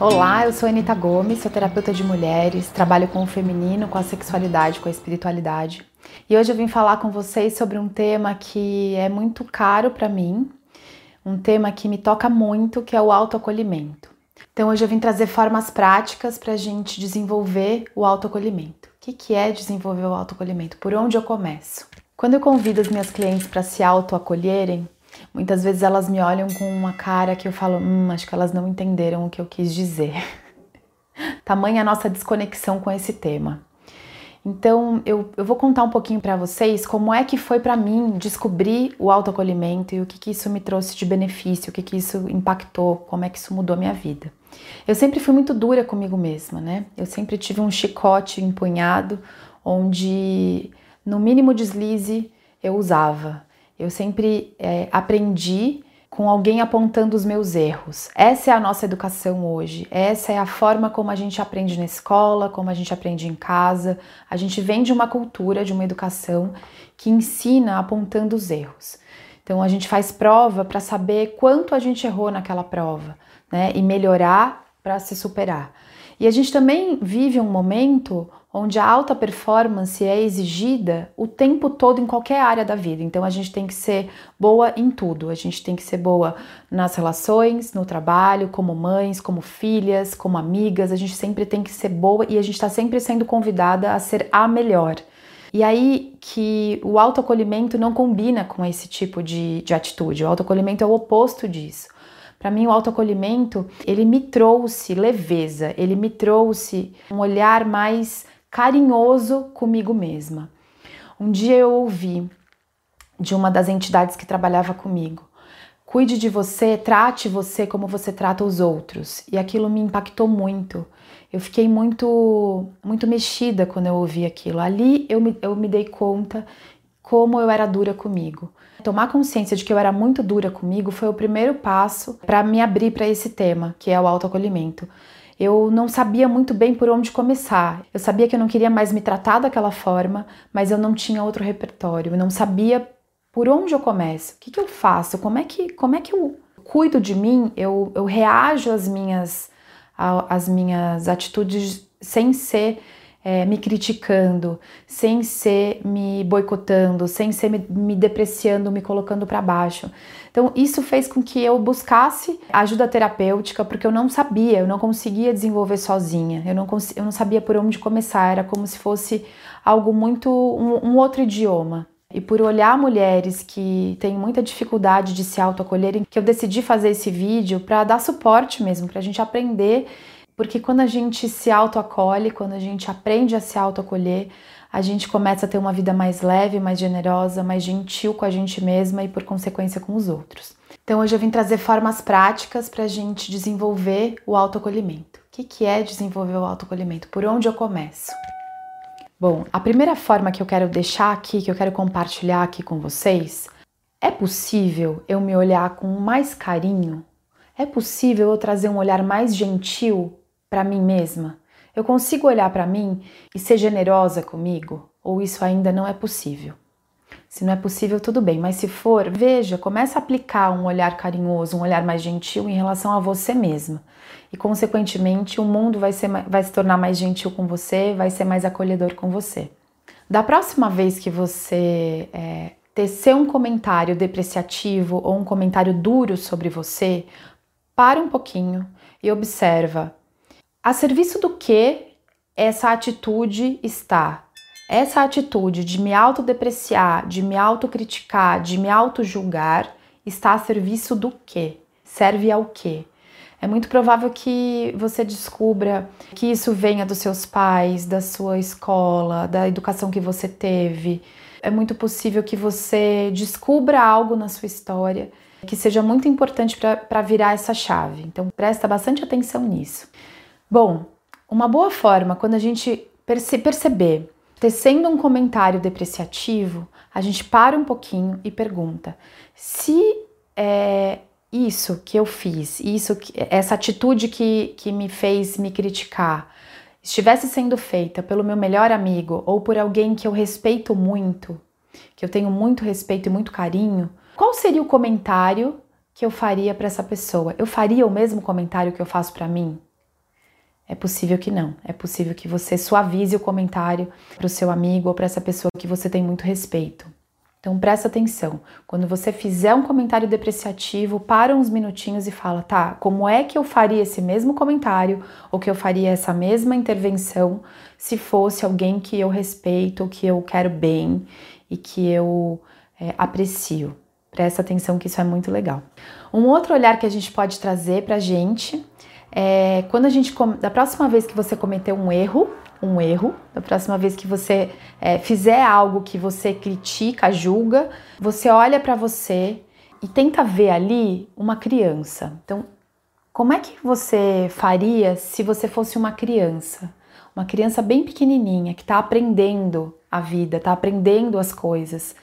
Olá, eu sou Anita Gomes, sou terapeuta de mulheres, trabalho com o feminino, com a sexualidade, com a espiritualidade. E hoje eu vim falar com vocês sobre um tema que é muito caro para mim, um tema que me toca muito, que é o autoacolhimento. Então hoje eu vim trazer formas práticas para a gente desenvolver o autoacolhimento. O que, que é desenvolver o autoacolhimento? Por onde eu começo? Quando eu convido as minhas clientes para se autoacolherem, Muitas vezes elas me olham com uma cara que eu falo, hum, acho que elas não entenderam o que eu quis dizer. Tamanha a nossa desconexão com esse tema. Então, eu, eu vou contar um pouquinho para vocês como é que foi para mim descobrir o autoacolhimento e o que, que isso me trouxe de benefício, o que, que isso impactou, como é que isso mudou a minha vida. Eu sempre fui muito dura comigo mesma, né? Eu sempre tive um chicote empunhado onde, no mínimo deslize, eu usava. Eu sempre é, aprendi com alguém apontando os meus erros. Essa é a nossa educação hoje. Essa é a forma como a gente aprende na escola, como a gente aprende em casa. A gente vem de uma cultura, de uma educação que ensina apontando os erros. Então a gente faz prova para saber quanto a gente errou naquela prova, né? E melhorar para se superar. E a gente também vive um momento onde a alta performance é exigida o tempo todo em qualquer área da vida. Então a gente tem que ser boa em tudo. A gente tem que ser boa nas relações, no trabalho, como mães, como filhas, como amigas. A gente sempre tem que ser boa e a gente está sempre sendo convidada a ser a melhor. E aí que o autoacolhimento não combina com esse tipo de, de atitude. O autoacolhimento é o oposto disso. Para mim, o autoacolhimento, ele me trouxe leveza, ele me trouxe um olhar mais carinhoso comigo mesma. Um dia eu ouvi de uma das entidades que trabalhava comigo: cuide de você, trate você como você trata os outros. E aquilo me impactou muito. Eu fiquei muito, muito mexida quando eu ouvi aquilo. Ali eu me, eu me dei conta como eu era dura comigo. Tomar consciência de que eu era muito dura comigo foi o primeiro passo para me abrir para esse tema, que é o autoacolhimento eu não sabia muito bem por onde começar. Eu sabia que eu não queria mais me tratar daquela forma, mas eu não tinha outro repertório. Eu não sabia por onde eu começo. O que, que eu faço? Como é que, como é que eu cuido de mim? Eu, eu reajo às minhas, às minhas atitudes sem ser é, me criticando, sem ser me boicotando, sem ser me, me depreciando, me colocando para baixo. Então, isso fez com que eu buscasse ajuda terapêutica, porque eu não sabia, eu não conseguia desenvolver sozinha, eu não, eu não sabia por onde começar, era como se fosse algo muito. um, um outro idioma. E por olhar mulheres que têm muita dificuldade de se autoacolherem, que eu decidi fazer esse vídeo para dar suporte mesmo, para a gente aprender porque quando a gente se autoacolhe, quando a gente aprende a se autoacolher, a gente começa a ter uma vida mais leve, mais generosa, mais gentil com a gente mesma e, por consequência, com os outros. Então, hoje eu vim trazer formas práticas para a gente desenvolver o autoacolhimento. O que, que é desenvolver o autoacolhimento? Por onde eu começo? Bom, a primeira forma que eu quero deixar aqui, que eu quero compartilhar aqui com vocês, é possível eu me olhar com mais carinho? É possível eu trazer um olhar mais gentil para mim mesma? Eu consigo olhar para mim e ser generosa comigo? Ou isso ainda não é possível? Se não é possível, tudo bem, mas se for, veja, começa a aplicar um olhar carinhoso, um olhar mais gentil em relação a você mesma. E, consequentemente, o mundo vai, ser, vai se tornar mais gentil com você, vai ser mais acolhedor com você. Da próxima vez que você é, tecer um comentário depreciativo ou um comentário duro sobre você, para um pouquinho e observa a serviço do que essa atitude está? Essa atitude de me autodepreciar, de me autocriticar, de me autojulgar, está a serviço do que? Serve ao que? É muito provável que você descubra que isso venha dos seus pais, da sua escola, da educação que você teve. É muito possível que você descubra algo na sua história que seja muito importante para virar essa chave. Então, presta bastante atenção nisso. Bom, uma boa forma quando a gente perce perceber tecendo um comentário depreciativo, a gente para um pouquinho e pergunta: se é, isso que eu fiz, isso essa atitude que, que me fez me criticar, estivesse sendo feita pelo meu melhor amigo ou por alguém que eu respeito muito, que eu tenho muito respeito e muito carinho, qual seria o comentário que eu faria para essa pessoa? Eu faria o mesmo comentário que eu faço para mim? É possível que não. É possível que você suavize o comentário para o seu amigo ou para essa pessoa que você tem muito respeito. Então presta atenção. Quando você fizer um comentário depreciativo, para uns minutinhos e fala, tá, como é que eu faria esse mesmo comentário ou que eu faria essa mesma intervenção se fosse alguém que eu respeito, que eu quero bem e que eu é, aprecio. Presta atenção que isso é muito legal. Um outro olhar que a gente pode trazer pra gente é, quando a gente da próxima vez que você cometer um erro, um erro, da próxima vez que você é, fizer algo que você critica, julga, você olha para você e tenta ver ali uma criança. Então, como é que você faria se você fosse uma criança? Uma criança bem pequenininha que está aprendendo a vida, está aprendendo as coisas.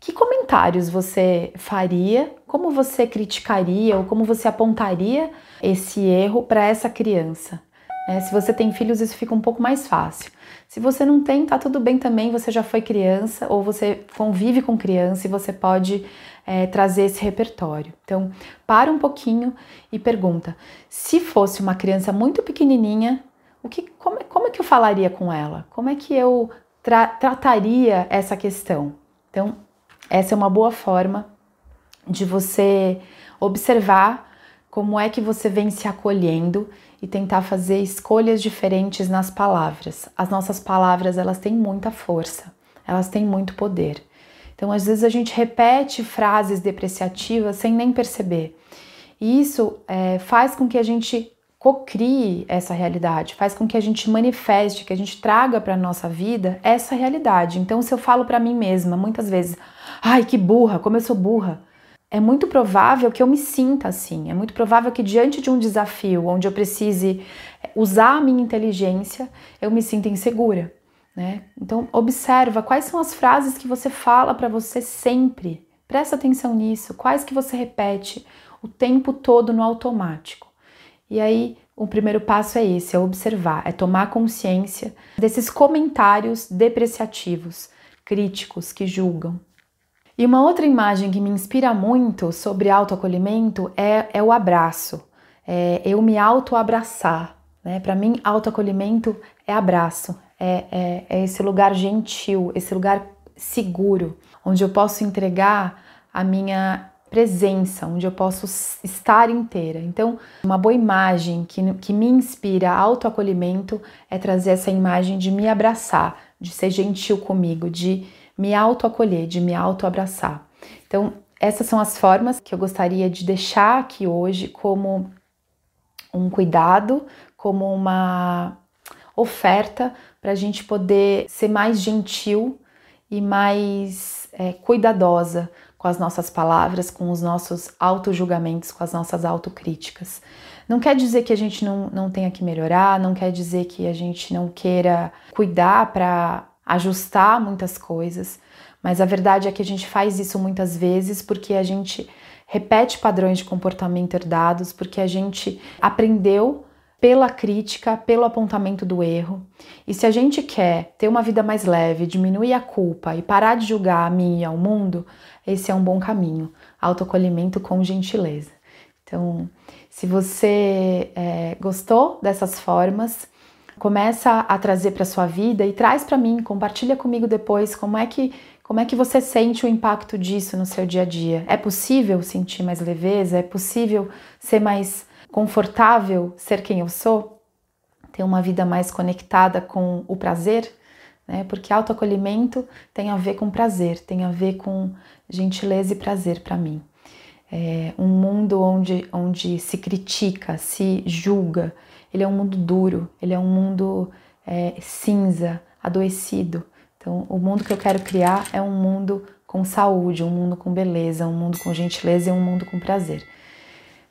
Que comentários você faria? Como você criticaria ou como você apontaria esse erro para essa criança? É, se você tem filhos, isso fica um pouco mais fácil. Se você não tem, tá tudo bem também, você já foi criança ou você convive com criança e você pode é, trazer esse repertório. Então, para um pouquinho e pergunta: se fosse uma criança muito pequenininha, o que, como, como é que eu falaria com ela? Como é que eu tra trataria essa questão? Então, essa é uma boa forma de você observar como é que você vem se acolhendo e tentar fazer escolhas diferentes nas palavras. As nossas palavras, elas têm muita força, elas têm muito poder. Então, às vezes a gente repete frases depreciativas sem nem perceber. E isso é, faz com que a gente cocrie essa realidade, faz com que a gente manifeste, que a gente traga para a nossa vida essa realidade. Então, se eu falo para mim mesma muitas vezes, ai que burra, como eu sou burra, é muito provável que eu me sinta assim. É muito provável que diante de um desafio onde eu precise usar a minha inteligência, eu me sinta insegura. Né? Então, observa quais são as frases que você fala para você sempre. Presta atenção nisso. Quais que você repete o tempo todo no automático. E aí, o primeiro passo é esse, é observar, é tomar consciência desses comentários depreciativos, críticos, que julgam. E uma outra imagem que me inspira muito sobre autoacolhimento é, é o abraço, é eu me autoabraçar. Né? Para mim, autoacolhimento é abraço, é, é, é esse lugar gentil, esse lugar seguro, onde eu posso entregar a minha presença, onde eu posso estar inteira. Então, uma boa imagem que, que me inspira autoacolhimento é trazer essa imagem de me abraçar, de ser gentil comigo, de me autoacolher, de me autoabraçar. Então, essas são as formas que eu gostaria de deixar aqui hoje como um cuidado, como uma oferta para a gente poder ser mais gentil e mais é, cuidadosa com as nossas palavras, com os nossos auto-julgamentos, com as nossas autocríticas. Não quer dizer que a gente não, não tenha que melhorar, não quer dizer que a gente não queira cuidar para ajustar muitas coisas, mas a verdade é que a gente faz isso muitas vezes porque a gente repete padrões de comportamento herdados, porque a gente aprendeu pela crítica, pelo apontamento do erro. E se a gente quer ter uma vida mais leve, diminuir a culpa e parar de julgar a mim e ao mundo, esse é um bom caminho. Autocolhimento com gentileza. Então, se você é, gostou dessas formas, começa a trazer para sua vida e traz para mim, compartilha comigo depois como é que como é que você sente o impacto disso no seu dia a dia. É possível sentir mais leveza? É possível ser mais confortável ser quem eu sou, ter uma vida mais conectada com o prazer, né? Porque autoacolhimento tem a ver com prazer, tem a ver com gentileza e prazer para mim. É um mundo onde, onde se critica, se julga, ele é um mundo duro, ele é um mundo é, cinza, adoecido. Então, o mundo que eu quero criar é um mundo com saúde, um mundo com beleza, um mundo com gentileza e um mundo com prazer.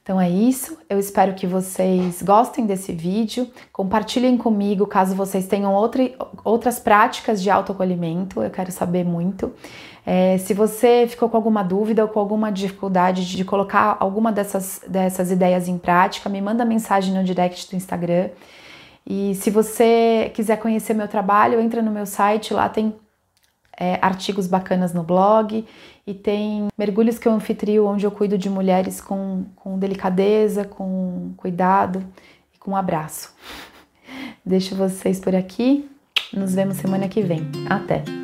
Então é isso, eu espero que vocês gostem desse vídeo, compartilhem comigo caso vocês tenham outra, outras práticas de autoacolhimento, eu quero saber muito. É, se você ficou com alguma dúvida ou com alguma dificuldade de colocar alguma dessas, dessas ideias em prática, me manda mensagem no direct do Instagram. E se você quiser conhecer meu trabalho, entra no meu site, lá tem é, artigos bacanas no blog e tem mergulhos que eu anfitrio onde eu cuido de mulheres com, com delicadeza, com cuidado e com um abraço. Deixo vocês por aqui. Nos vemos semana que vem. Até!